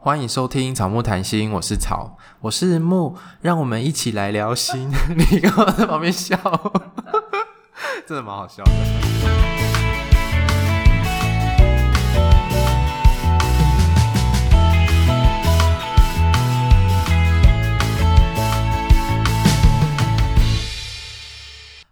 欢迎收听草木谈心，我是草，我是木，让我们一起来聊心。你干嘛在旁边笑？真的蛮好笑的。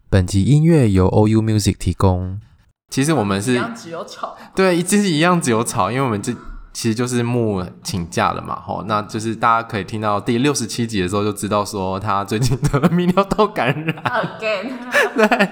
本集音乐由 OU Music 提供。其实我们是一样只有草，对，其实一样只有草，因为我们这。其实就是木请假了嘛，吼，那就是大家可以听到第六十七集的时候就知道说他最近得了 泌尿道感染。Again，对，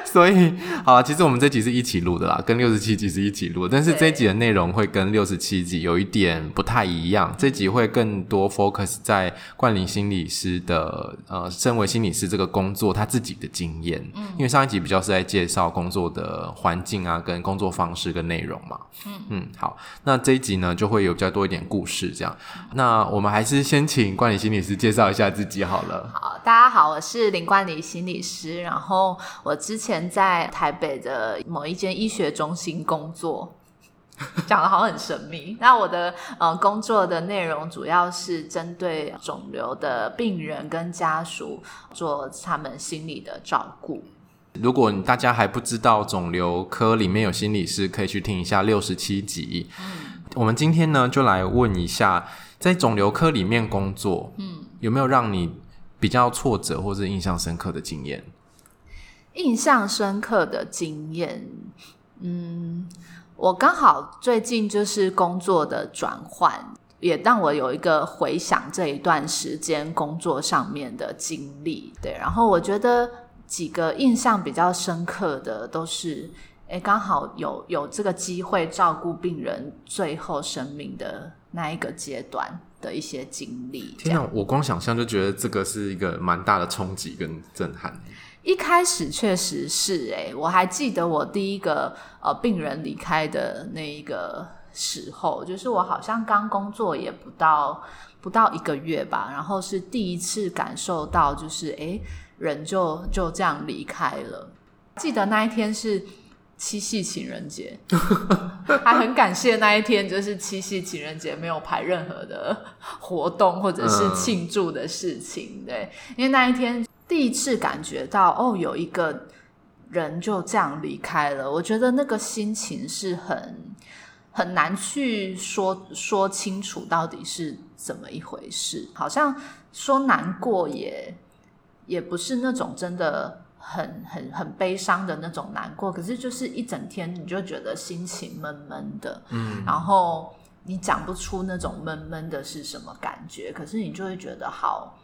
所以好了，其实我们这集是一起录的啦，跟六十七集是一起录，但是这一集的内容会跟六十七集有一点不太一样，这集会更多 focus 在冠霖心理师的呃，身为心理师这个工作他自己的经验，嗯，因为上一集比较是在介绍工作的环境啊，跟工作方式跟内容嘛，嗯嗯，好，那这一集。呢就会有比较多一点故事，这样。那我们还是先请冠霖心理师介绍一下自己好了。好，大家好，我是林冠霖心理师。然后我之前在台北的某一间医学中心工作，讲得好很神秘。那我的呃工作的内容主要是针对肿瘤的病人跟家属做他们心理的照顾。如果大家还不知道肿瘤科里面有心理师，可以去听一下六十七集。嗯我们今天呢，就来问一下，在肿瘤科里面工作，嗯，有没有让你比较挫折或是印象深刻的经验？印象深刻的经验，嗯，我刚好最近就是工作的转换，也让我有一个回想这一段时间工作上面的经历。对，然后我觉得几个印象比较深刻的都是。诶，刚好有有这个机会照顾病人最后生命的那一个阶段的一些经历。天哪，我光想象就觉得这个是一个蛮大的冲击跟震撼。一开始确实是诶，我还记得我第一个呃病人离开的那一个时候，就是我好像刚工作也不到不到一个月吧，然后是第一次感受到就是诶，人就就这样离开了。记得那一天是。七夕情人节，还很感谢那一天，就是七夕情人节没有排任何的活动或者是庆祝的事情，对，因为那一天第一次感觉到哦，有一个人就这样离开了，我觉得那个心情是很很难去说说清楚到底是怎么一回事，好像说难过也也不是那种真的。很很很悲伤的那种难过，可是就是一整天你就觉得心情闷闷的，嗯，然后你讲不出那种闷闷的是什么感觉，可是你就会觉得好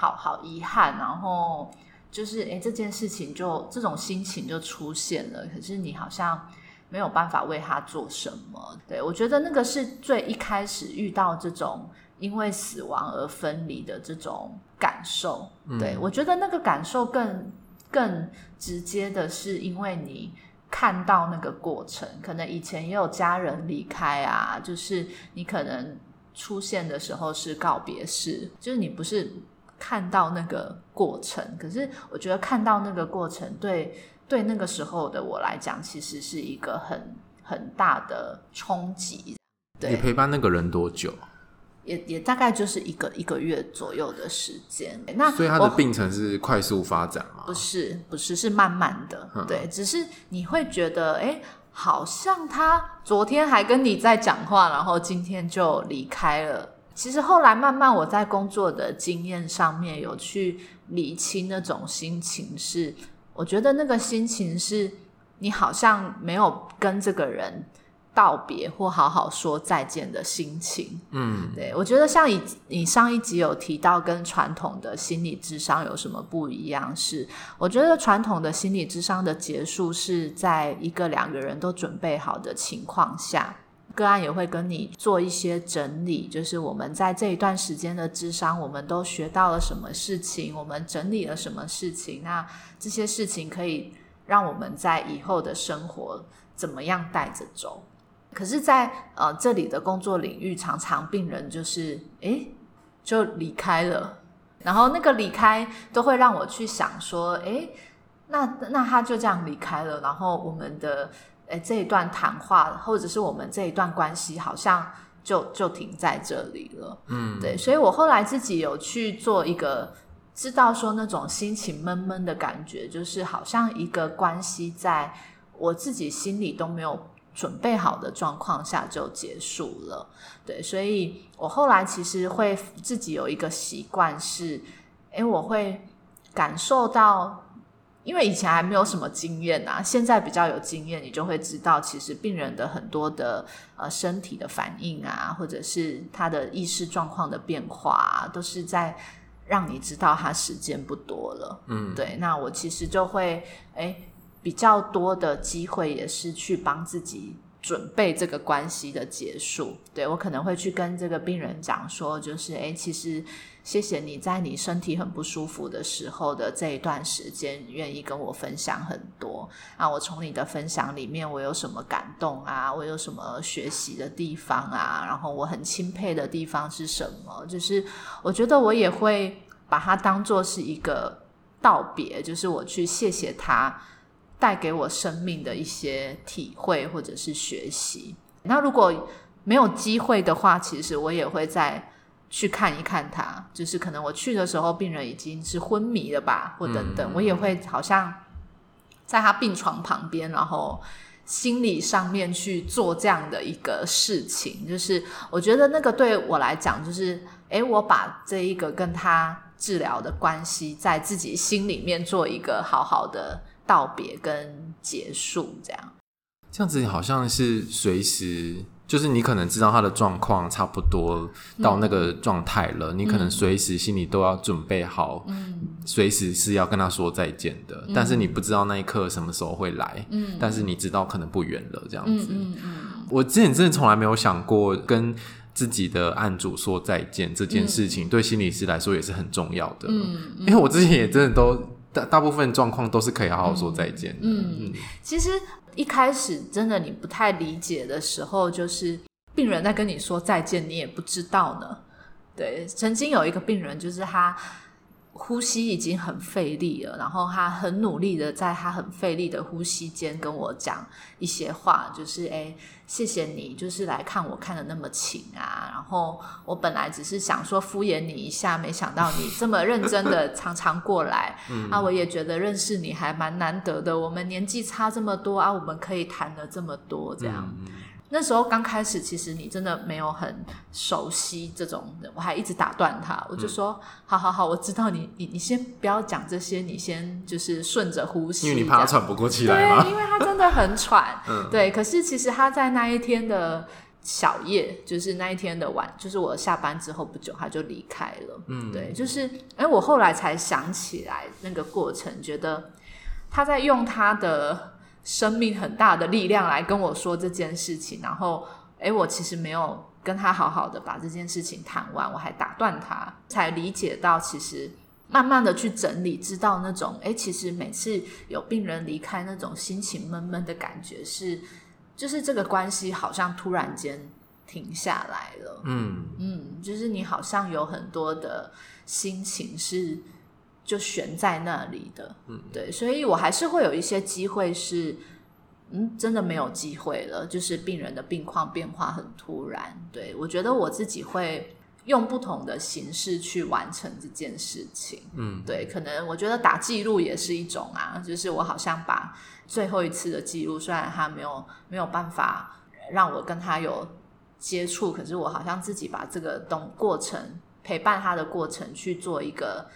好好遗憾，然后就是诶，这件事情就这种心情就出现了，可是你好像没有办法为他做什么。对，我觉得那个是最一开始遇到这种因为死亡而分离的这种感受，对，我觉得那个感受更。更直接的是，因为你看到那个过程，可能以前也有家人离开啊，就是你可能出现的时候是告别式，就是你不是看到那个过程，可是我觉得看到那个过程，对对那个时候的我来讲，其实是一个很很大的冲击。对。你陪伴那个人多久？也也大概就是一个一个月左右的时间，那所以他的病程是快速发展吗？不是，不是，是慢慢的，嗯、对，只是你会觉得，哎、欸，好像他昨天还跟你在讲话，然后今天就离开了。其实后来慢慢我在工作的经验上面有去理清那种心情是，是我觉得那个心情是你好像没有跟这个人。道别或好好说再见的心情，嗯，对，我觉得像你你上一集有提到跟传统的心理智商有什么不一样？是我觉得传统的心理智商的结束是在一个两个人都准备好的情况下，个案也会跟你做一些整理，就是我们在这一段时间的咨商，我们都学到了什么事情，我们整理了什么事情，那这些事情可以让我们在以后的生活怎么样带着走。可是在，在呃这里的工作领域，常常病人就是诶就离开了，然后那个离开都会让我去想说，诶那那他就这样离开了，然后我们的诶这一段谈话，或者是我们这一段关系，好像就就停在这里了。嗯，对，所以我后来自己有去做一个，知道说那种心情闷闷的感觉，就是好像一个关系在我自己心里都没有准备好的状况下就结束了。对，所以我后来其实会自己有一个习惯是，诶，我会感受到。因为以前还没有什么经验啊，现在比较有经验，你就会知道，其实病人的很多的呃身体的反应啊，或者是他的意识状况的变化啊，都是在让你知道他时间不多了。嗯，对。那我其实就会诶比较多的机会也是去帮自己准备这个关系的结束。对，我可能会去跟这个病人讲说，就是诶其实。谢谢你在你身体很不舒服的时候的这一段时间，愿意跟我分享很多啊！我从你的分享里面，我有什么感动啊？我有什么学习的地方啊？然后我很钦佩的地方是什么？就是我觉得我也会把它当做是一个道别，就是我去谢谢他带给我生命的一些体会或者是学习。那如果没有机会的话，其实我也会再。去看一看他，就是可能我去的时候，病人已经是昏迷了吧，或等等，嗯、我也会好像在他病床旁边，然后心理上面去做这样的一个事情。就是我觉得那个对我来讲，就是诶，我把这一个跟他治疗的关系，在自己心里面做一个好好的道别跟结束，这样。这样子好像是随时。就是你可能知道他的状况差不多到那个状态了，嗯、你可能随时心里都要准备好，随、嗯、时是要跟他说再见的。嗯、但是你不知道那一刻什么时候会来，嗯、但是你知道可能不远了，这样子。嗯嗯嗯、我之前真的从来没有想过跟自己的案主说再见这件事情，对心理师来说也是很重要的。嗯嗯、因为我之前也真的都大大部分状况都是可以好好说再见的。嗯，嗯其实。一开始真的你不太理解的时候，就是病人在跟你说再见，你也不知道呢。对，曾经有一个病人，就是他呼吸已经很费力了，然后他很努力的在他很费力的呼吸间跟我讲一些话，就是诶谢谢你，就是来看我看的那么勤啊。然后我本来只是想说敷衍你一下，没想到你这么认真的常常过来。嗯、啊，我也觉得认识你还蛮难得的。我们年纪差这么多啊，我们可以谈了这么多这样。嗯那时候刚开始，其实你真的没有很熟悉这种的，我还一直打断他，我就说：“嗯、好好好，我知道你，你你先不要讲这些，你先就是顺着呼吸。”因为你怕他喘不过气来吗？对，因为他真的很喘。嗯，对。可是其实他在那一天的小夜，就是那一天的晚，就是我下班之后不久，他就离开了。嗯，对，就是哎，我后来才想起来那个过程，觉得他在用他的。生命很大的力量来跟我说这件事情，然后，诶，我其实没有跟他好好的把这件事情谈完，我还打断他，才理解到其实慢慢的去整理，知道那种，诶，其实每次有病人离开，那种心情闷闷的感觉是，就是这个关系好像突然间停下来了，嗯嗯，就是你好像有很多的心情是。就悬在那里的，嗯，对，所以我还是会有一些机会是，嗯，真的没有机会了，就是病人的病况变化很突然，对，我觉得我自己会用不同的形式去完成这件事情，嗯，对，可能我觉得打记录也是一种啊，就是我好像把最后一次的记录，虽然他没有没有办法让我跟他有接触，可是我好像自己把这个东过程陪伴他的过程去做一个。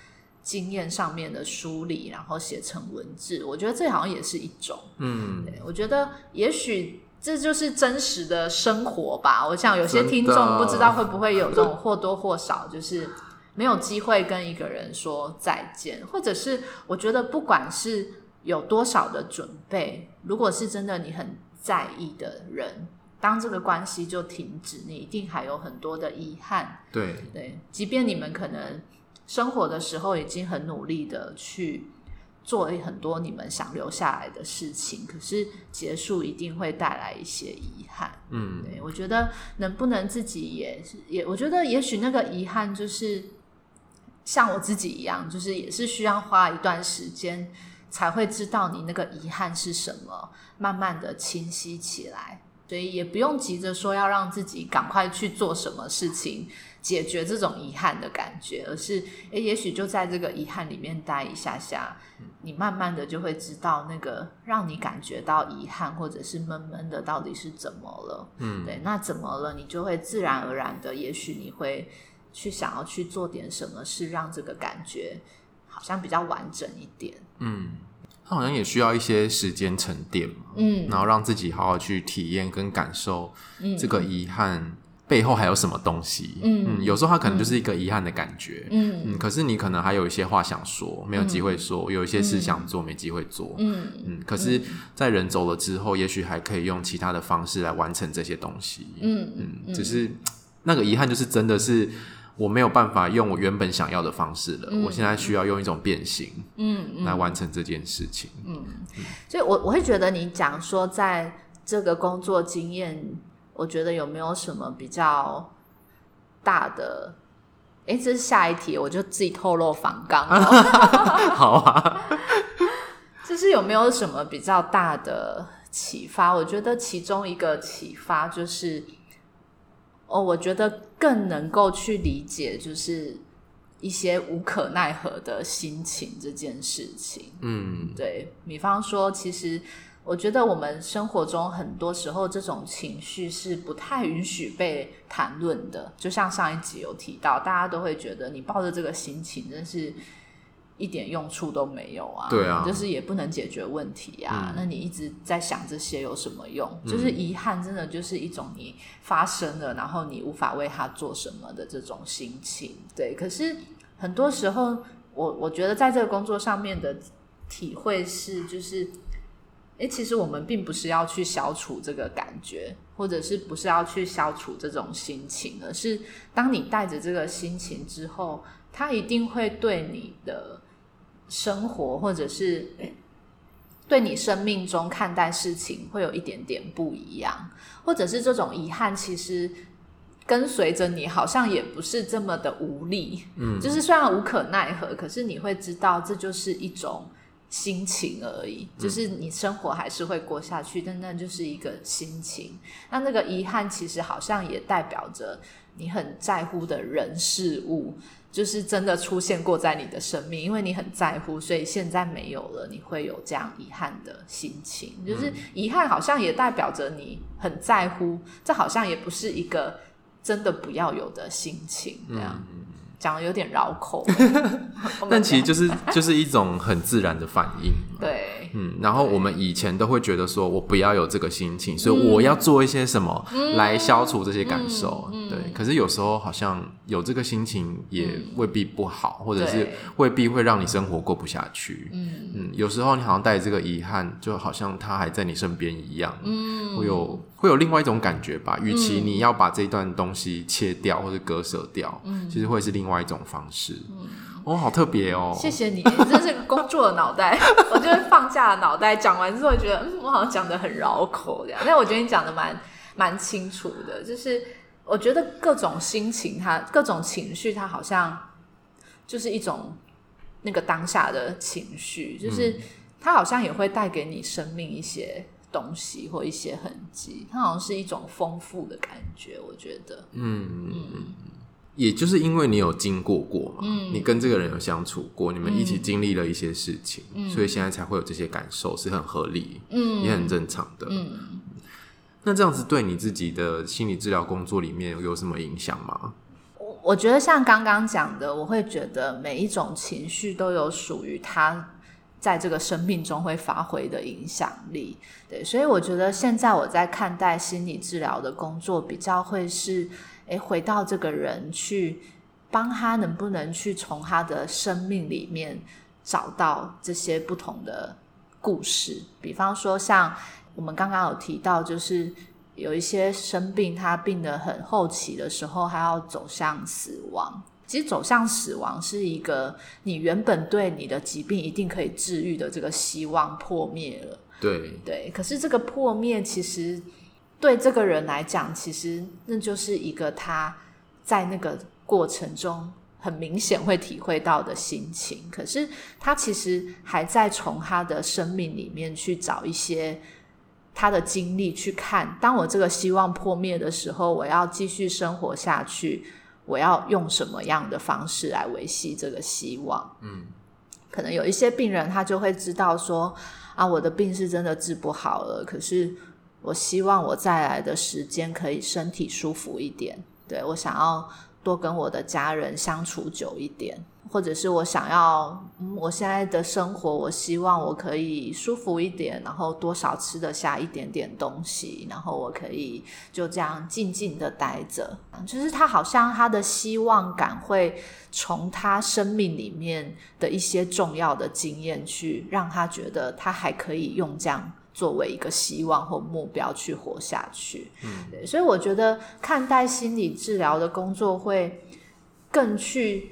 经验上面的梳理，然后写成文字，我觉得这好像也是一种。嗯，对，我觉得也许这就是真实的生活吧。我想有些听众不知道会不会有这种或多或少，就是没有机会跟一个人说再见，或者是我觉得不管是有多少的准备，如果是真的你很在意的人，当这个关系就停止，你一定还有很多的遗憾。对对，即便你们可能。生活的时候已经很努力的去做很多你们想留下来的事情，可是结束一定会带来一些遗憾。嗯，对，我觉得能不能自己也是也，我觉得也许那个遗憾就是像我自己一样，就是也是需要花一段时间才会知道你那个遗憾是什么，慢慢的清晰起来。所以也不用急着说要让自己赶快去做什么事情解决这种遗憾的感觉，而是诶，也许就在这个遗憾里面待一下下，你慢慢的就会知道那个让你感觉到遗憾或者是闷闷的到底是怎么了。嗯，对，那怎么了？你就会自然而然的，也许你会去想要去做点什么事，让这个感觉好像比较完整一点。嗯。他好像也需要一些时间沉淀嘛，嗯，然后让自己好好去体验跟感受，这个遗憾背后还有什么东西，嗯，嗯，有时候他可能就是一个遗憾的感觉，嗯，嗯，可是你可能还有一些话想说，没有机会说，有一些事想做，没机会做，嗯。嗯，可是，在人走了之后，也许还可以用其他的方式来完成这些东西，嗯嗯，只是那个遗憾就是真的是。我没有办法用我原本想要的方式了，嗯、我现在需要用一种变形，嗯，来完成这件事情，嗯，嗯，所以我我会觉得你讲说，在这个工作经验，我觉得有没有什么比较大的？哎，这是下一题，我就自己透露反纲，好啊，就是有没有什么比较大的启发？我觉得其中一个启发就是。哦，我觉得更能够去理解，就是一些无可奈何的心情这件事情。嗯，对，比方说，其实我觉得我们生活中很多时候这种情绪是不太允许被谈论的。就像上一集有提到，大家都会觉得你抱着这个心情真是。一点用处都没有啊！对啊，就是也不能解决问题啊。嗯、那你一直在想这些有什么用？嗯、就是遗憾，真的就是一种你发生了，然后你无法为他做什么的这种心情。对，可是很多时候，我我觉得在这个工作上面的体会是，就是，诶，其实我们并不是要去消除这个感觉，或者是不是要去消除这种心情，而是当你带着这个心情之后，它一定会对你的。生活，或者是对你生命中看待事情会有一点点不一样，或者是这种遗憾，其实跟随着你，好像也不是这么的无力。嗯，就是虽然无可奈何，可是你会知道这就是一种心情而已，就是你生活还是会过下去，但那就是一个心情。那那个遗憾，其实好像也代表着你很在乎的人事物。就是真的出现过在你的生命，因为你很在乎，所以现在没有了，你会有这样遗憾的心情。就是遗憾好像也代表着你很在乎，这好像也不是一个真的不要有的心情，这样。嗯讲的有点绕口，但其实就是就是一种很自然的反应。对，嗯，然后我们以前都会觉得说，我不要有这个心情，所以我要做一些什么来消除这些感受。对，可是有时候好像有这个心情也未必不好，或者是未必会让你生活过不下去。嗯嗯，有时候你好像带这个遗憾，就好像他还在你身边一样。嗯，会有会有另外一种感觉吧。与其你要把这段东西切掉或者割舍掉，嗯，其实会是另外。一种方式，嗯、哦，好特别哦！谢谢你，你真是个工作的脑袋。我就是放下了脑袋讲完之后，觉得嗯，我好像讲的很绕口这样。但我觉得你讲的蛮蛮清楚的，就是我觉得各种心情它，它各种情绪，它好像就是一种那个当下的情绪，就是它好像也会带给你生命一些东西或一些痕迹，它好像是一种丰富的感觉。我觉得，嗯嗯。嗯也就是因为你有经过过嘛，嗯、你跟这个人有相处过，你们一起经历了一些事情，嗯、所以现在才会有这些感受，是很合理，嗯、也很正常的。嗯、那这样子对你自己的心理治疗工作里面有什么影响吗？我我觉得像刚刚讲的，我会觉得每一种情绪都有属于它在这个生命中会发挥的影响力。对，所以我觉得现在我在看待心理治疗的工作，比较会是。诶，回到这个人去帮他，能不能去从他的生命里面找到这些不同的故事？比方说，像我们刚刚有提到，就是有一些生病，他病得很后期的时候，还要走向死亡。其实走向死亡是一个你原本对你的疾病一定可以治愈的这个希望破灭了。对对，可是这个破灭其实。对这个人来讲，其实那就是一个他在那个过程中很明显会体会到的心情。可是他其实还在从他的生命里面去找一些他的经历去看，当我这个希望破灭的时候，我要继续生活下去，我要用什么样的方式来维系这个希望？嗯，可能有一些病人他就会知道说，啊，我的病是真的治不好了，可是我希望我再来的时间可以身体舒服一点，对，我想要多跟我的家人相处久一点。或者是我想要，嗯，我现在的生活，我希望我可以舒服一点，然后多少吃得下一点点东西，然后我可以就这样静静的待着。就是他好像他的希望感会从他生命里面的一些重要的经验去让他觉得他还可以用这样作为一个希望或目标去活下去。嗯，对，所以我觉得看待心理治疗的工作会更去。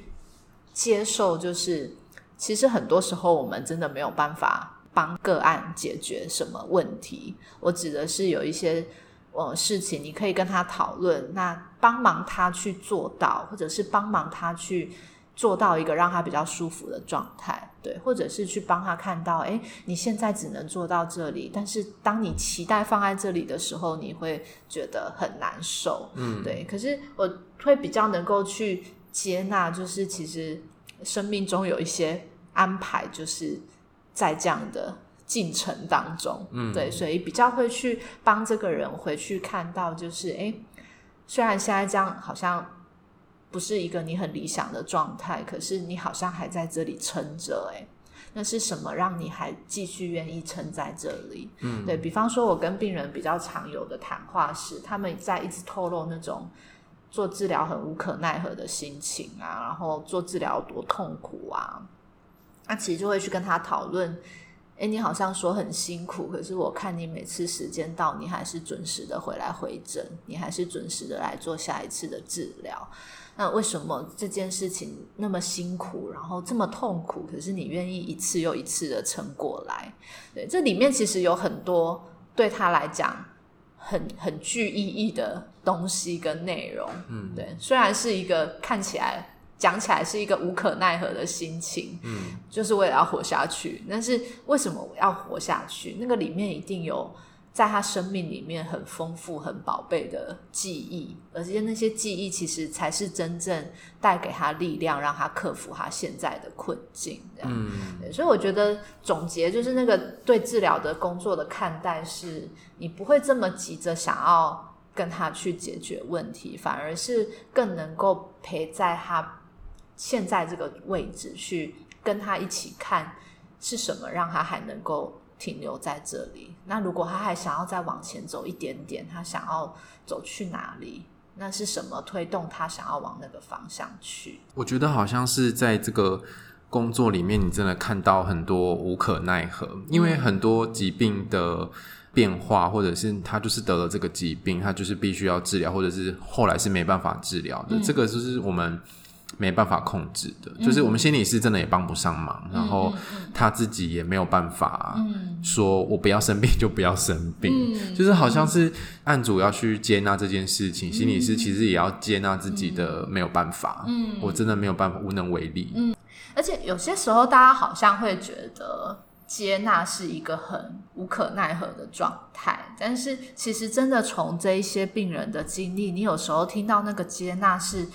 接受就是，其实很多时候我们真的没有办法帮个案解决什么问题。我指的是有一些呃事情，你可以跟他讨论，那帮忙他去做到，或者是帮忙他去做到一个让他比较舒服的状态，对，或者是去帮他看到，诶，你现在只能做到这里，但是当你期待放在这里的时候，你会觉得很难受，嗯，对。可是我会比较能够去。接纳就是，其实生命中有一些安排，就是在这样的进程当中，嗯，对，所以比较会去帮这个人回去看到，就是，诶，虽然现在这样好像不是一个你很理想的状态，可是你好像还在这里撑着，诶，那是什么让你还继续愿意撑在这里？嗯，对，比方说，我跟病人比较常有的谈话是，他们在一直透露那种。做治疗很无可奈何的心情啊，然后做治疗多痛苦啊，那其实就会去跟他讨论。诶，你好像说很辛苦，可是我看你每次时间到，你还是准时的回来回诊，你还是准时的来做下一次的治疗。那为什么这件事情那么辛苦，然后这么痛苦，可是你愿意一次又一次的撑过来？对，这里面其实有很多对他来讲。很很具意义的东西跟内容，嗯，对，虽然是一个看起来讲起来是一个无可奈何的心情，嗯，就是为了要活下去，但是为什么我要活下去？那个里面一定有。在他生命里面很丰富、很宝贝的记忆，而且那些记忆其实才是真正带给他力量，让他克服他现在的困境。这样，嗯，所以我觉得总结就是那个对治疗的工作的看待是，你不会这么急着想要跟他去解决问题，反而是更能够陪在他现在这个位置，去跟他一起看是什么让他还能够。停留在这里。那如果他还想要再往前走一点点，他想要走去哪里？那是什么推动他想要往那个方向去？我觉得好像是在这个工作里面，你真的看到很多无可奈何，因为很多疾病的变化，或者是他就是得了这个疾病，他就是必须要治疗，或者是后来是没办法治疗的。嗯。这个就是我们。没办法控制的，就是我们心理师真的也帮不上忙，嗯、然后他自己也没有办法说，我不要生病就不要生病，嗯、就是好像是案主要去接纳这件事情，嗯、心理师其实也要接纳自己的没有办法，嗯，我真的没有办法，无能为力，嗯，而且有些时候大家好像会觉得接纳是一个很无可奈何的状态，但是其实真的从这一些病人的经历，你有时候听到那个接纳是。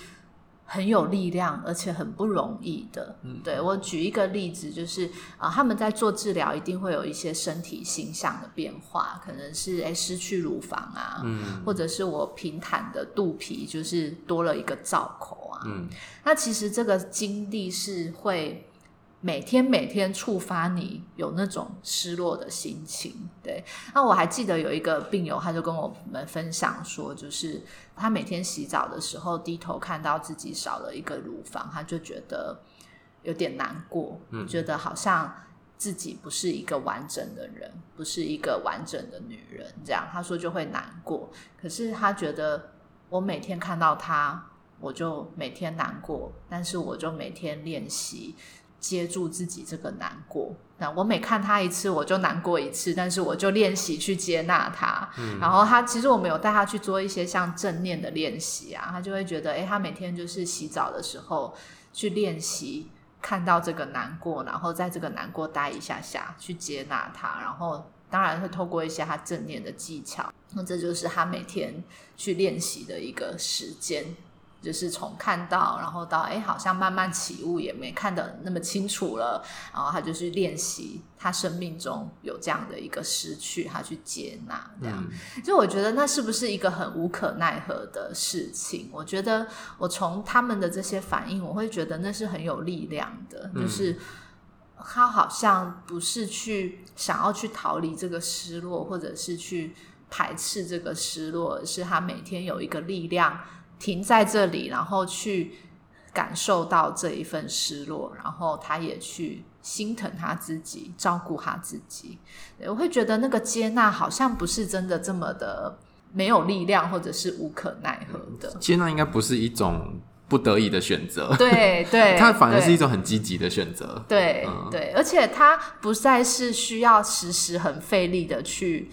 很有力量，而且很不容易的。嗯，对，我举一个例子，就是啊、呃，他们在做治疗，一定会有一些身体形象的变化，可能是诶失去乳房啊，嗯，或者是我平坦的肚皮就是多了一个造口啊，嗯，那其实这个经历是会。每天每天触发你有那种失落的心情，对。那我还记得有一个病友，他就跟我们分享说，就是他每天洗澡的时候低头看到自己少了一个乳房，他就觉得有点难过，嗯，觉得好像自己不是一个完整的人，不是一个完整的女人，这样他说就会难过。可是他觉得我每天看到他，我就每天难过，但是我就每天练习。接住自己这个难过，那我每看他一次，我就难过一次，但是我就练习去接纳他。嗯，然后他其实我们有带他去做一些像正念的练习啊，他就会觉得，诶，他每天就是洗澡的时候去练习看到这个难过，然后在这个难过待一下下，去接纳他，然后当然会透过一些他正念的技巧，那这就是他每天去练习的一个时间。就是从看到，然后到哎，好像慢慢起雾，也没看得那么清楚了。然后他就去练习，他生命中有这样的一个失去，他去接纳这样。嗯、就我觉得那是不是一个很无可奈何的事情？我觉得我从他们的这些反应，我会觉得那是很有力量的。嗯、就是他好像不是去想要去逃离这个失落，或者是去排斥这个失落，而是他每天有一个力量。停在这里，然后去感受到这一份失落，然后他也去心疼他自己，照顾他自己。我会觉得那个接纳好像不是真的这么的没有力量，或者是无可奈何的。接纳应该不是一种不得已的选择，对对，它反而是一种很积极的选择。对、嗯、对，而且他不再是需要时时很费力的去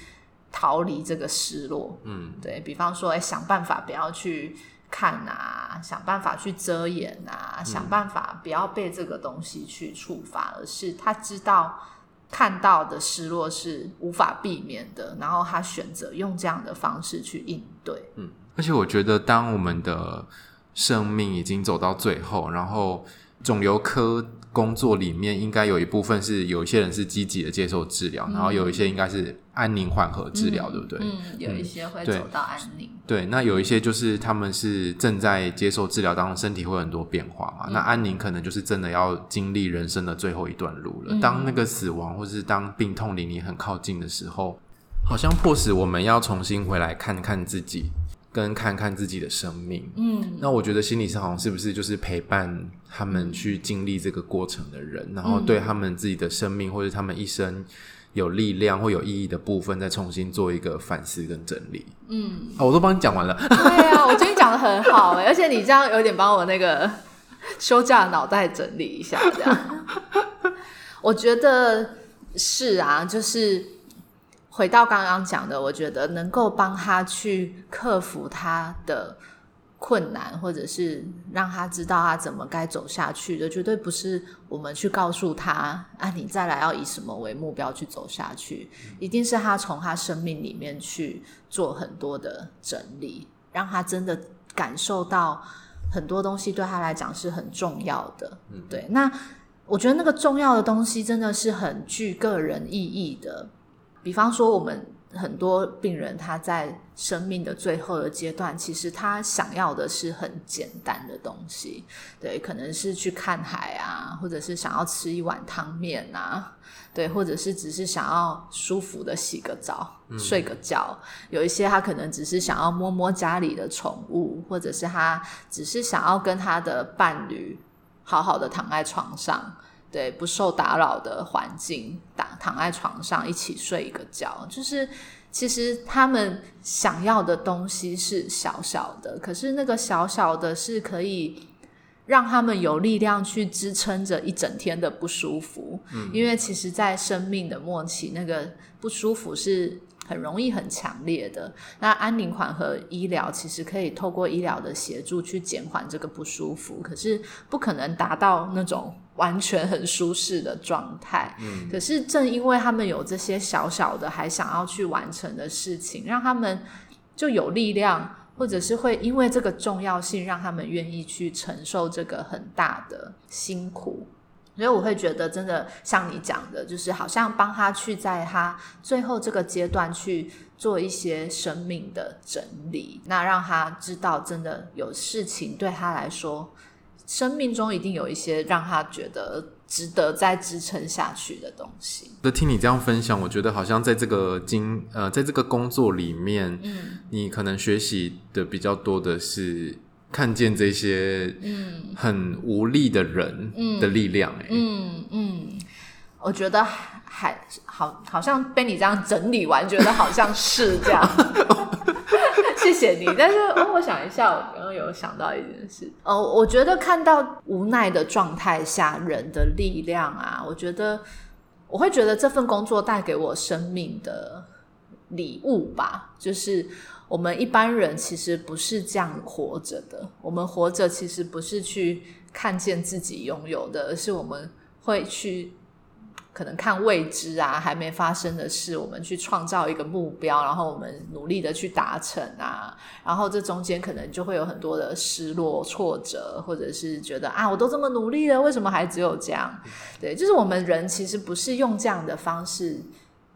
逃离这个失落。嗯，对，比方说，哎，想办法不要去。看啊，想办法去遮掩啊，嗯、想办法不要被这个东西去触发，而是他知道看到的失落是无法避免的，然后他选择用这样的方式去应对。嗯，而且我觉得，当我们的生命已经走到最后，然后肿瘤科。工作里面应该有一部分是有一些人是积极的接受治疗，嗯、然后有一些应该是安宁缓和治疗，嗯、对不对？嗯，有一些会走到安宁。对，那有一些就是他们是正在接受治疗当中，身体会有很多变化嘛。嗯、那安宁可能就是真的要经历人生的最后一段路了。嗯、当那个死亡或是当病痛离你很靠近的时候，好像迫使我们要重新回来看看自己。跟看看自己的生命，嗯，那我觉得心理师好像是不是就是陪伴他们去经历这个过程的人，然后对他们自己的生命或者他们一生有力量或有意义的部分，再重新做一个反思跟整理。嗯，哦，我都帮你讲完了。对啊，我觉得你讲的很好欸，而且你这样有点帮我那个 休假脑袋整理一下，这样。我觉得是啊，就是。回到刚刚讲的，我觉得能够帮他去克服他的困难，或者是让他知道他怎么该走下去的，绝对不是我们去告诉他啊，你再来要以什么为目标去走下去，一定是他从他生命里面去做很多的整理，让他真的感受到很多东西对他来讲是很重要的。嗯，对。那我觉得那个重要的东西真的是很具个人意义的。比方说，我们很多病人他在生命的最后的阶段，其实他想要的是很简单的东西，对，可能是去看海啊，或者是想要吃一碗汤面啊，对，或者是只是想要舒服的洗个澡、睡个觉。有一些他可能只是想要摸摸家里的宠物，或者是他只是想要跟他的伴侣好好的躺在床上。对，不受打扰的环境，躺躺在床上一起睡一个觉，就是其实他们想要的东西是小小的，可是那个小小的是可以让他们有力量去支撑着一整天的不舒服。嗯，因为其实，在生命的末期，那个不舒服是很容易很强烈的。那安宁缓和医疗其实可以透过医疗的协助去减缓这个不舒服，可是不可能达到那种。完全很舒适的状态，嗯，可是正因为他们有这些小小的还想要去完成的事情，让他们就有力量，或者是会因为这个重要性，让他们愿意去承受这个很大的辛苦。所以我会觉得，真的像你讲的，就是好像帮他去在他最后这个阶段去做一些生命的整理，那让他知道，真的有事情对他来说。生命中一定有一些让他觉得值得再支撑下去的东西。那听你这样分享，我觉得好像在这个经呃，在这个工作里面，嗯，你可能学习的比较多的是看见这些嗯很无力的人的力量，欸，嗯嗯，嗯，我觉得还好，好像被你这样整理完，觉得好像是这样。谢谢你，但是，我想一下，我刚刚有想到一件事。哦，我觉得看到无奈的状态下人的力量啊，我觉得我会觉得这份工作带给我生命的礼物吧。就是我们一般人其实不是这样活着的，我们活着其实不是去看见自己拥有的，而是我们会去可能看未知啊，还没发生的事，我们去创造一个目标，然后我们努力的去达成啊，然后这中间可能就会有很多的失落、挫折，或者是觉得啊，我都这么努力了，为什么还只有这样？对，就是我们人其实不是用这样的方式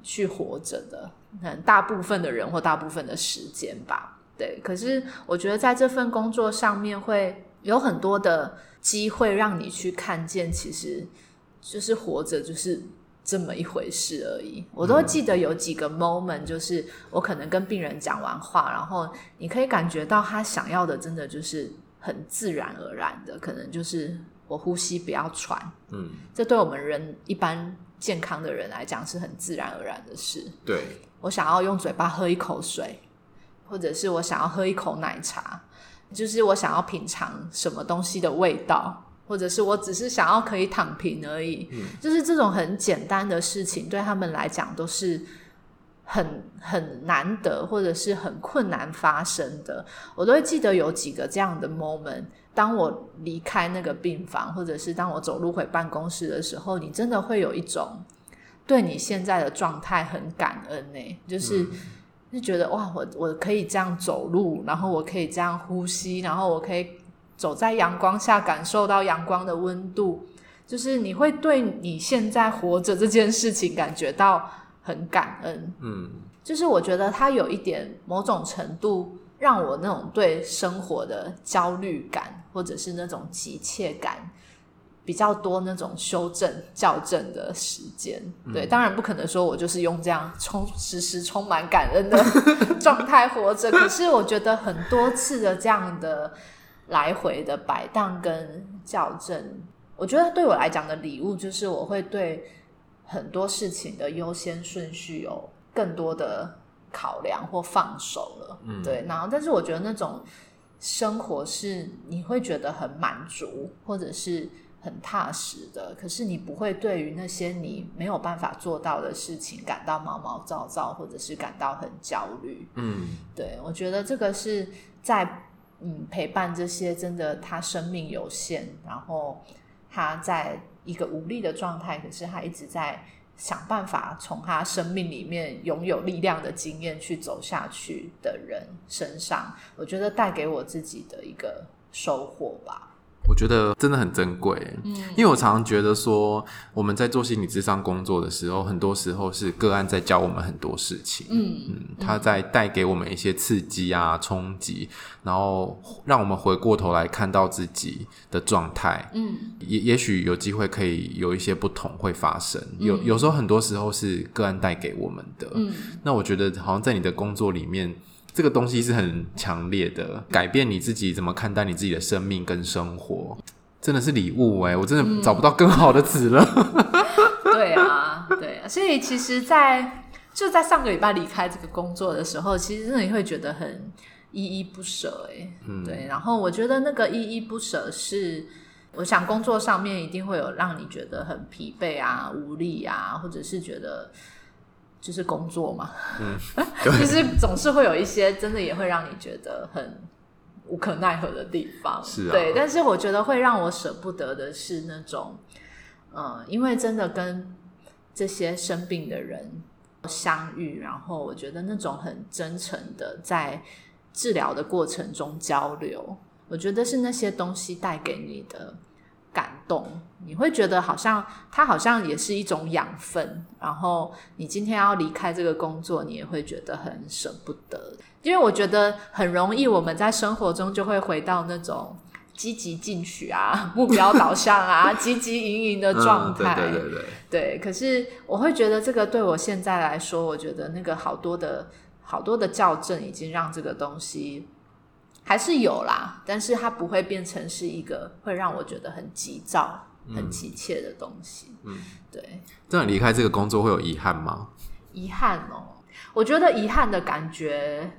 去活着的，很大部分的人或大部分的时间吧。对，可是我觉得在这份工作上面会有很多的机会让你去看见，其实。就是活着就是这么一回事而已。我都记得有几个 moment，就是我可能跟病人讲完话，然后你可以感觉到他想要的，真的就是很自然而然的，可能就是我呼吸不要喘。嗯，这对我们人一般健康的人来讲是很自然而然的事。对，我想要用嘴巴喝一口水，或者是我想要喝一口奶茶，就是我想要品尝什么东西的味道。或者是我只是想要可以躺平而已，嗯，就是这种很简单的事情，对他们来讲都是很很难得，或者是很困难发生的。我都会记得有几个这样的 moment。当我离开那个病房，或者是当我走路回办公室的时候，你真的会有一种对你现在的状态很感恩呢，就是就觉得哇，我我可以这样走路，然后我可以这样呼吸，然后我可以。走在阳光下，感受到阳光的温度，就是你会对你现在活着这件事情感觉到很感恩。嗯，就是我觉得它有一点某种程度让我那种对生活的焦虑感，或者是那种急切感比较多，那种修正校正的时间。对，当然不可能说我就是用这样充时时充满感恩的 状态活着，可是我觉得很多次的这样的。来回的摆荡跟校正，我觉得对我来讲的礼物就是我会对很多事情的优先顺序有更多的考量或放手了。嗯，对。然后，但是我觉得那种生活是你会觉得很满足或者是很踏实的，可是你不会对于那些你没有办法做到的事情感到毛毛躁躁，或者是感到很焦虑。嗯，对。我觉得这个是在。嗯，陪伴这些真的，他生命有限，然后他在一个无力的状态，可是他一直在想办法从他生命里面拥有力量的经验去走下去的人身上，我觉得带给我自己的一个收获吧。我觉得真的很珍贵，嗯，因为我常常觉得说，我们在做心理智商工作的时候，很多时候是个案在教我们很多事情，嗯嗯，他在带给我们一些刺激啊、冲击，然后让我们回过头来看到自己的状态，嗯，也也许有机会可以有一些不同会发生，有有时候很多时候是个案带给我们的，嗯，那我觉得好像在你的工作里面。这个东西是很强烈的，改变你自己怎么看待你自己的生命跟生活，真的是礼物哎！我真的找不到更好的词了。嗯、对啊，对啊，所以其实在，在就在上个礼拜离开这个工作的时候，其实真的你会觉得很依依不舍哎。嗯，对。然后我觉得那个依依不舍是，我想工作上面一定会有让你觉得很疲惫啊、无力啊，或者是觉得。就是工作嘛，嗯，其实总是会有一些真的也会让你觉得很无可奈何的地方，是啊，对。但是我觉得会让我舍不得的是那种，嗯，因为真的跟这些生病的人相遇，然后我觉得那种很真诚的在治疗的过程中交流，我觉得是那些东西带给你的。感动，你会觉得好像它好像也是一种养分。然后你今天要离开这个工作，你也会觉得很舍不得。因为我觉得很容易，我们在生活中就会回到那种积极进取啊、目标导向啊、积极营营的状态。嗯，对对对对。对，可是我会觉得这个对我现在来说，我觉得那个好多的好多的校正已经让这个东西。还是有啦，但是它不会变成是一个会让我觉得很急躁、嗯、很急切的东西。嗯，对。这样离开这个工作会有遗憾吗？遗憾哦，我觉得遗憾的感觉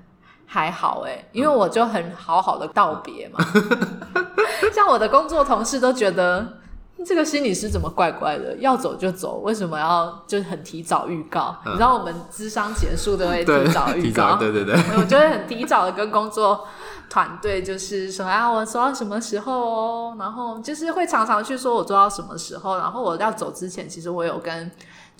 还好诶，因为我就很好好的道别嘛。嗯、像我的工作同事都觉得，这个心理师怎么怪怪的？要走就走，为什么要就是很提早预告？嗯、你知道我们智商结束都会提早预告，对对对，我就会很提早的跟工作团队就是说啊，我做到什么时候哦，然后就是会常常去说我做到什么时候，然后我要走之前，其实我有跟。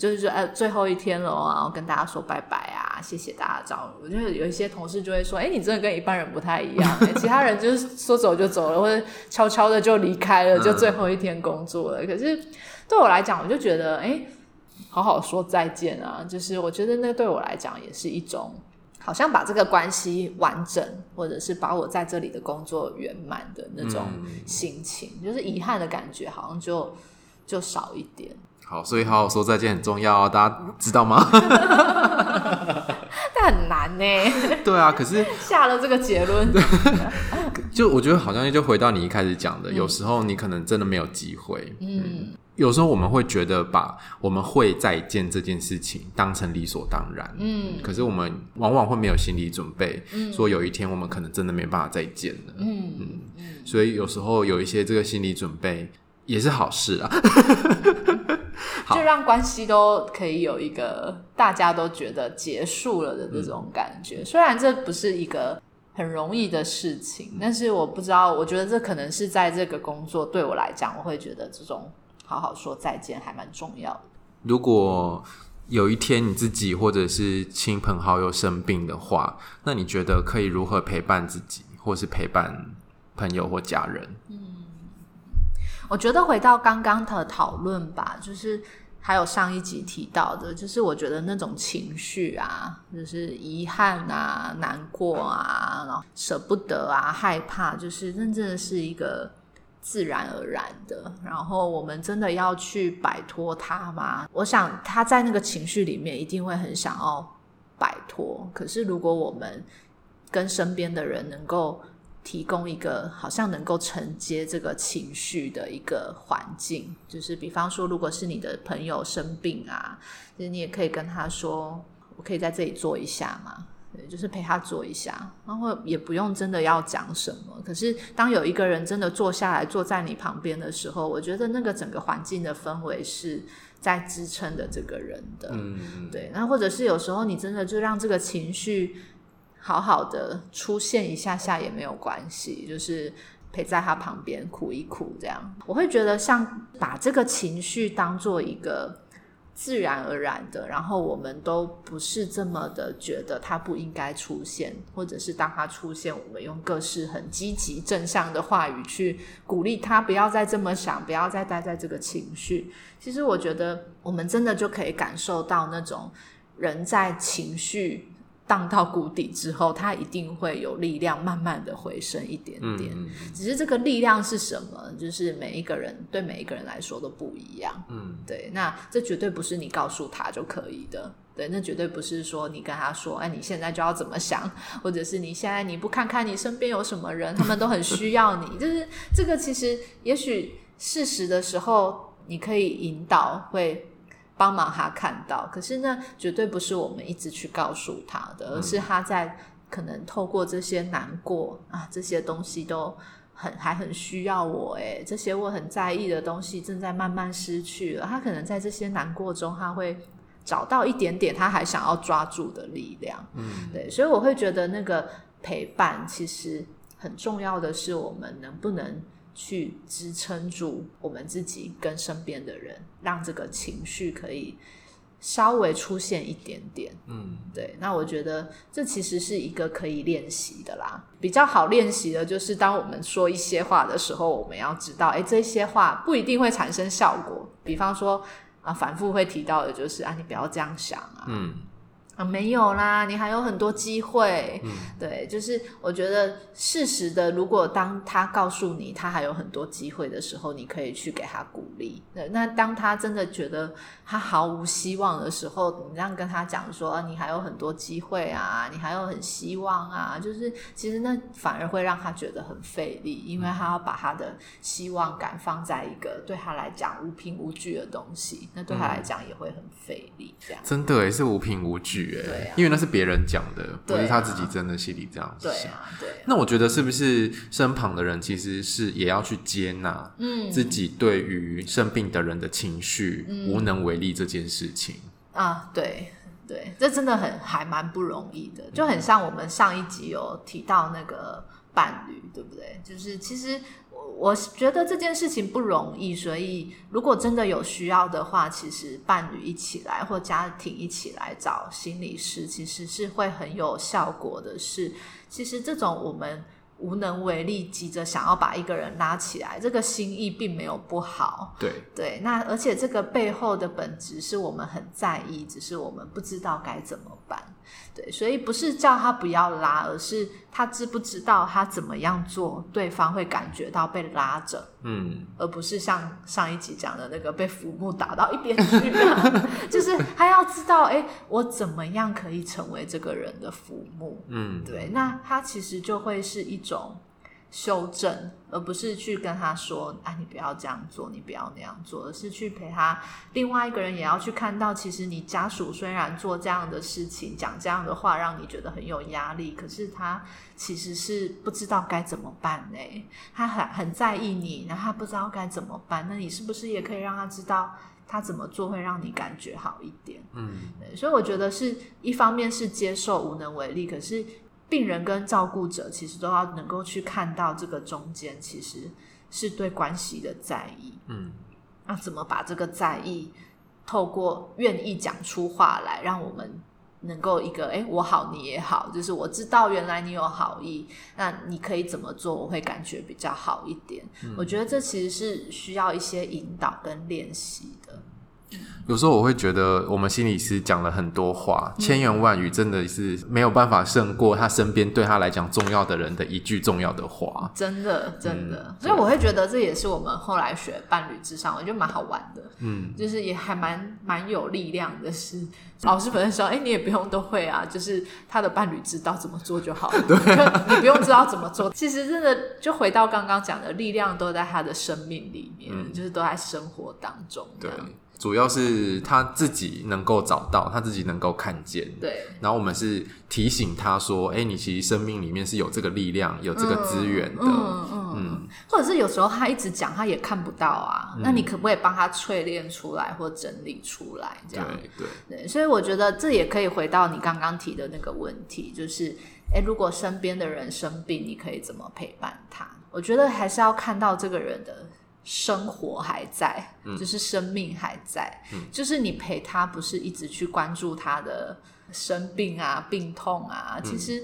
就是说，哎，最后一天了，然后跟大家说拜拜啊，谢谢大家照顾。我觉得有一些同事就会说，哎，你真的跟一般人不太一样。其他人就是说走就走了，或者悄悄的就离开了，就最后一天工作了。可是对我来讲，我就觉得，哎，好好说再见啊。就是我觉得那对我来讲也是一种，好像把这个关系完整，或者是把我在这里的工作圆满的那种心情，嗯、就是遗憾的感觉，好像就就少一点。好，所以好好说再见很重要哦，大家知道吗？但很难呢。对啊，可是下了这个结论，就我觉得好像就回到你一开始讲的，嗯、有时候你可能真的没有机会。嗯，嗯，有时候我们会觉得把我们会再见这件事情当成理所当然。嗯，可是我们往往会没有心理准备，嗯、说有一天我们可能真的没办法再见了。嗯嗯，嗯，所以有时候有一些这个心理准备也是好事啊。就让关系都可以有一个大家都觉得结束了的这种感觉。嗯、虽然这不是一个很容易的事情，但是我不知道，我觉得这可能是在这个工作对我来讲，我会觉得这种好好说再见还蛮重要的。如果有一天你自己或者是亲朋好友生病的话，那你觉得可以如何陪伴自己，或是陪伴朋友或家人？嗯。我觉得回到刚刚的讨论吧，就是还有上一集提到的，就是我觉得那种情绪啊，就是遗憾啊、难过啊、然后舍不得啊、害怕，就是真正的是一个自然而然的。然后我们真的要去摆脱它吗？我想他在那个情绪里面一定会很想要摆脱。可是如果我们跟身边的人能够提供一个好像能够承接这个情绪的一个环境，就是比方说，如果是你的朋友生病啊，其实你也可以跟他说：“我可以在这里坐一下嘛。”对，就是陪他坐一下，然后也不用真的要讲什么。可是当有一个人真的坐下来坐在你旁边的时候，我觉得那个整个环境的氛围是在支撑的这个人的。嗯，对。那或者是有时候你真的就让这个情绪。好好的出现一下下也没有关系，就是陪在他旁边哭一哭这样。我会觉得像把这个情绪当做一个自然而然的，然后我们都不是这么的觉得他不应该出现，或者是当他出现，我们用各式很积极正向的话语去鼓励他，不要再这么想，不要再待在这个情绪。其实我觉得我们真的就可以感受到那种人在情绪。荡到谷底之后，他一定会有力量，慢慢的回升一点点。嗯，只是这个力量是什么？就是每一个人对每一个人来说都不一样。嗯，对。那这绝对不是你告诉他就可以的。对，那绝对不是说你跟他说，哎，你现在就要怎么想，或者是你现在你不看看你身边有什么人，他们都很需要你。就是这个，其实也许适时的时候，你可以引导会。帮忙他看到，可是那绝对不是我们一直去告诉他的，而是他在可能透过这些难过啊，这些东西都很还很需要我诶，这些我很在意的东西正在慢慢失去了。他可能在这些难过中，他会找到一点点他还想要抓住的力量。嗯，对，所以我会觉得那个陪伴其实很重要的是，我们能不能。去支撑住我们自己跟身边的人，让这个情绪可以稍微出现一点点。嗯，对。那我觉得这其实是一个可以练习的啦。比较好练习的就是，当我们说一些话的时候，我们要知道，哎，这些话不一定会产生效果。比方说啊，反复会提到的就是啊，你不要这样想啊。嗯。啊，没有啦，你还有很多机会。嗯，对，就是我觉得适时的，如果当他告诉你他还有很多机会的时候，你可以去给他鼓励。对，那当他真的觉得他毫无希望的时候，你这样跟他讲说，啊，你还有很多机会啊，你还有很希望啊，就是其实那反而会让他觉得很费力，因为他要把他的希望感放在一个对他来讲无凭无据的东西，那对他来讲也会很费力。这样，真的也是无凭无据。因为那是别人讲的，不是他自己啊真的心里这样想。对啊，对啊。那我觉得是不是身旁的人其实是也要去接纳，嗯，自己对于生病的人的情绪、嗯、无能为力这件事情啊？对对，这真的很还蛮不容易的，就很像我们上一集有提到那个伴侣，对不对？就是其实。我觉得这件事情不容易，所以如果真的有需要的话，其实伴侣一起来或家庭一起来找心理师，其实是会很有效果的是。其实这种我们。无能为力，急着想要把一个人拉起来，这个心意并没有不好。对对，那而且这个背后的本质是我们很在意，只是我们不知道该怎么办。对，所以不是叫他不要拉，而是他知不知道他怎么样做，对方会感觉到被拉着。嗯，而不是像上一集讲的那个被浮木打到一边去，就是他要知道，哎，我怎么样可以成为这个人的浮木？嗯，对，那他其实就会是一种。修正，而不是去跟他说：“啊，你不要这样做，你不要那样做。”而是去陪他。另外一个人也要去看到，其实你家属虽然做这样的事情，讲这样的话，让你觉得很有压力，可是他其实是不知道该怎么办呢？他很很在意你，然后他不知道该怎么办。那你是不是也可以让他知道，他怎么做会让你感觉好一点？嗯，所以我觉得是一方面是接受无能为力，可是。病人跟照顾者其实都要能够去看到这个中间其实是对关系的在意，嗯，那怎么把这个在意透过愿意讲出话来，让我们能够一个诶，我好你也好，就是我知道原来你有好意，那你可以怎么做，我会感觉比较好一点。嗯，我觉得这其实是需要一些引导跟练习的。有时候我会觉得，我们心理师讲了很多话，千言万语，真的是没有办法胜过他身边对他来讲重要的人的一句重要的话。真的，真的。嗯，所以我会觉得这也是我们后来学伴侣智商，我觉得蛮好玩的。嗯，就是也还蛮蛮有力量的是。老师本身说：“哎，你也不用都会啊，就是他的伴侣知道怎么做就好了，对你不用知道怎么做。其实真的就回到刚刚讲的，力量都在他的生命里面，嗯，就是都在生活当中。对。”主要是他自己能够找到，他自己能够看见。对。然后我们是提醒他说：“哎、欸，你其实生命里面是有这个力量，有这个资源的。”嗯嗯。或者是有时候他一直讲，他也看不到啊。嗯、那你可不可以帮他淬炼出来或整理出来？这样。对对对。所以我觉得这也可以回到你刚刚提的那个问题，就是：哎、欸，如果身边的人生病，你可以怎么陪伴他？我觉得还是要看到这个人的。生活还在，就是生命还在，嗯，就是你陪他，不是一直去关注他的生病啊、病痛啊，其实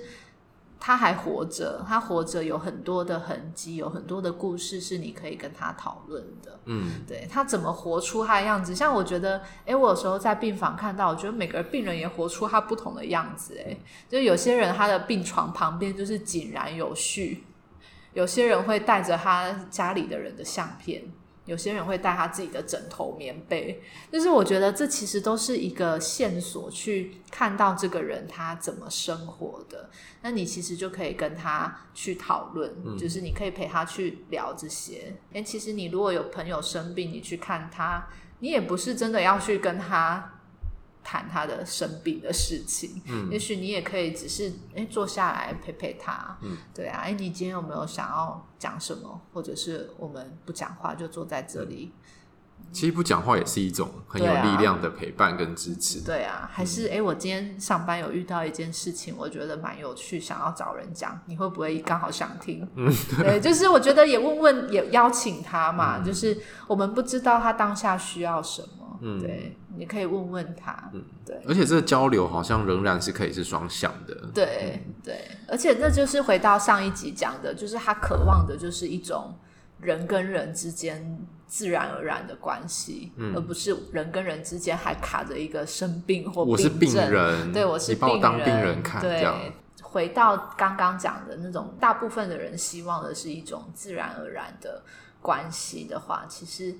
他还活着，他活着有很多的痕迹，有很多的故事是你可以跟他讨论的。嗯，对，他怎么活出他的样子？像我觉得，哎，我有时候在病房看到，我觉得每个病人也活出他不同的样子。哎，就有些人他的病床旁边就是井然有序。有些人会带着他家里的人的相片，有些人会带他自己的枕头、棉被，就是我觉得这其实都是一个线索，去看到这个人他怎么生活的。那你其实就可以跟他去讨论，嗯，就是你可以陪他去聊这些。诶，其实你如果有朋友生病，你去看他，你也不是真的要去跟他。谈他的生病的事情，嗯，也许你也可以只是哎坐下来陪陪他，嗯，对啊，哎，你今天有没有想要讲什么？或者是我们不讲话就坐在这里？其实不讲话也是一种很有力量的陪伴跟支持。对啊，还是哎、嗯，我今天上班有遇到一件事情，我觉得蛮有趣，想要找人讲，你会不会刚好想听？嗯，对，就是我觉得也问问，也邀请他嘛，嗯，就是我们不知道他当下需要什么。嗯，对，你可以问问他。嗯，对，而且这个交流好像仍然是可以是双向的。对，嗯、对，而且这就是回到上一集讲的，就是他渴望的就是一种人跟人之间自然而然的关系，嗯，而不是人跟人之间还卡着一个生病或病。我是病人，对，我是病人，你把我当病人看，对，这样。回到刚刚讲的那种，大部分的人希望的是一种自然而然的关系的话，其实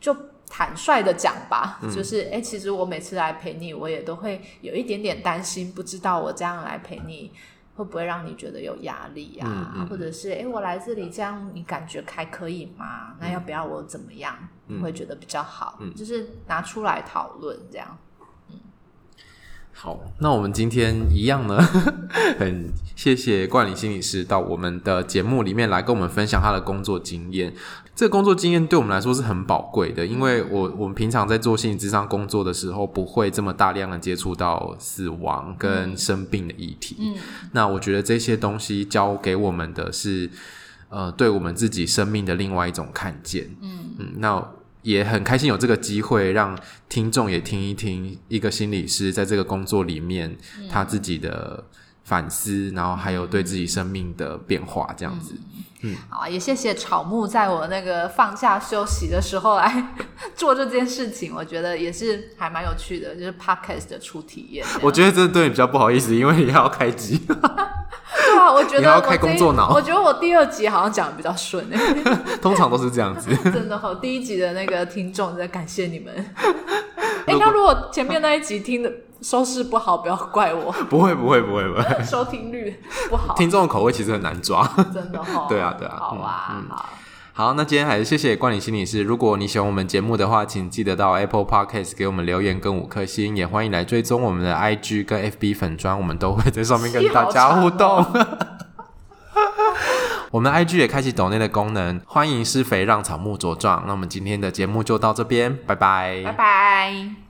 就。坦率的讲吧，嗯、就是哎、欸，其实我每次来陪你，我也都会有一点点担心，不知道我这样来陪你会不会让你觉得有压力啊？嗯嗯、或者是哎、欸，我来这里这样，你感觉还可以吗？那要不要我怎么样？你、嗯、会觉得比较好？嗯、就是拿出来讨论这样。好，那我们今天一样呢，很谢谢冠霖心理师到我们的节目里面来跟我们分享他的工作经验。这个工作经验对我们来说是很宝贵的，因为我我们平常在做心理咨商工作的时候，不会这么大量的接触到死亡跟生病的议题。嗯，那我觉得这些东西教给我们的是，呃，对我们自己生命的另外一种看见。嗯嗯，那。也很开心有这个机会，让听众也听一听一个心理师在这个工作里面他自己的反思，然后还有对自己生命的变化这样子。嗯，好，也谢谢草木在我那个放假休息的时候来 做这件事情，我觉得也是还蛮有趣的，就是 podcast 的初体验。我觉得这对你比较不好意思，因为你要开机。对啊，我觉得我你要开工作脑。我觉得我第二集好像讲的比较顺欸，通常都是这样子。真的好，第一集的那个听众在感谢你们。哎、欸，那如果前面那一集听的收视不好，不要怪我。不会，不会，不会，不会。收听率不好，听众的口味其实很难抓。真的哈、哦。对啊，对啊。好啊，嗯、好。好，那今天还是谢谢冠霖心理师。如果你喜欢我们节目的话，请记得到 Apple Podcast 给我们留言跟五颗星，也欢迎来追踪我们的 IG 跟 FB 粉砖，我们都会在上面跟大家互动。我们 IG 也开启抖内的功能，欢迎施肥让草木茁壮。那我们今天的节目就到这边，拜拜，拜拜。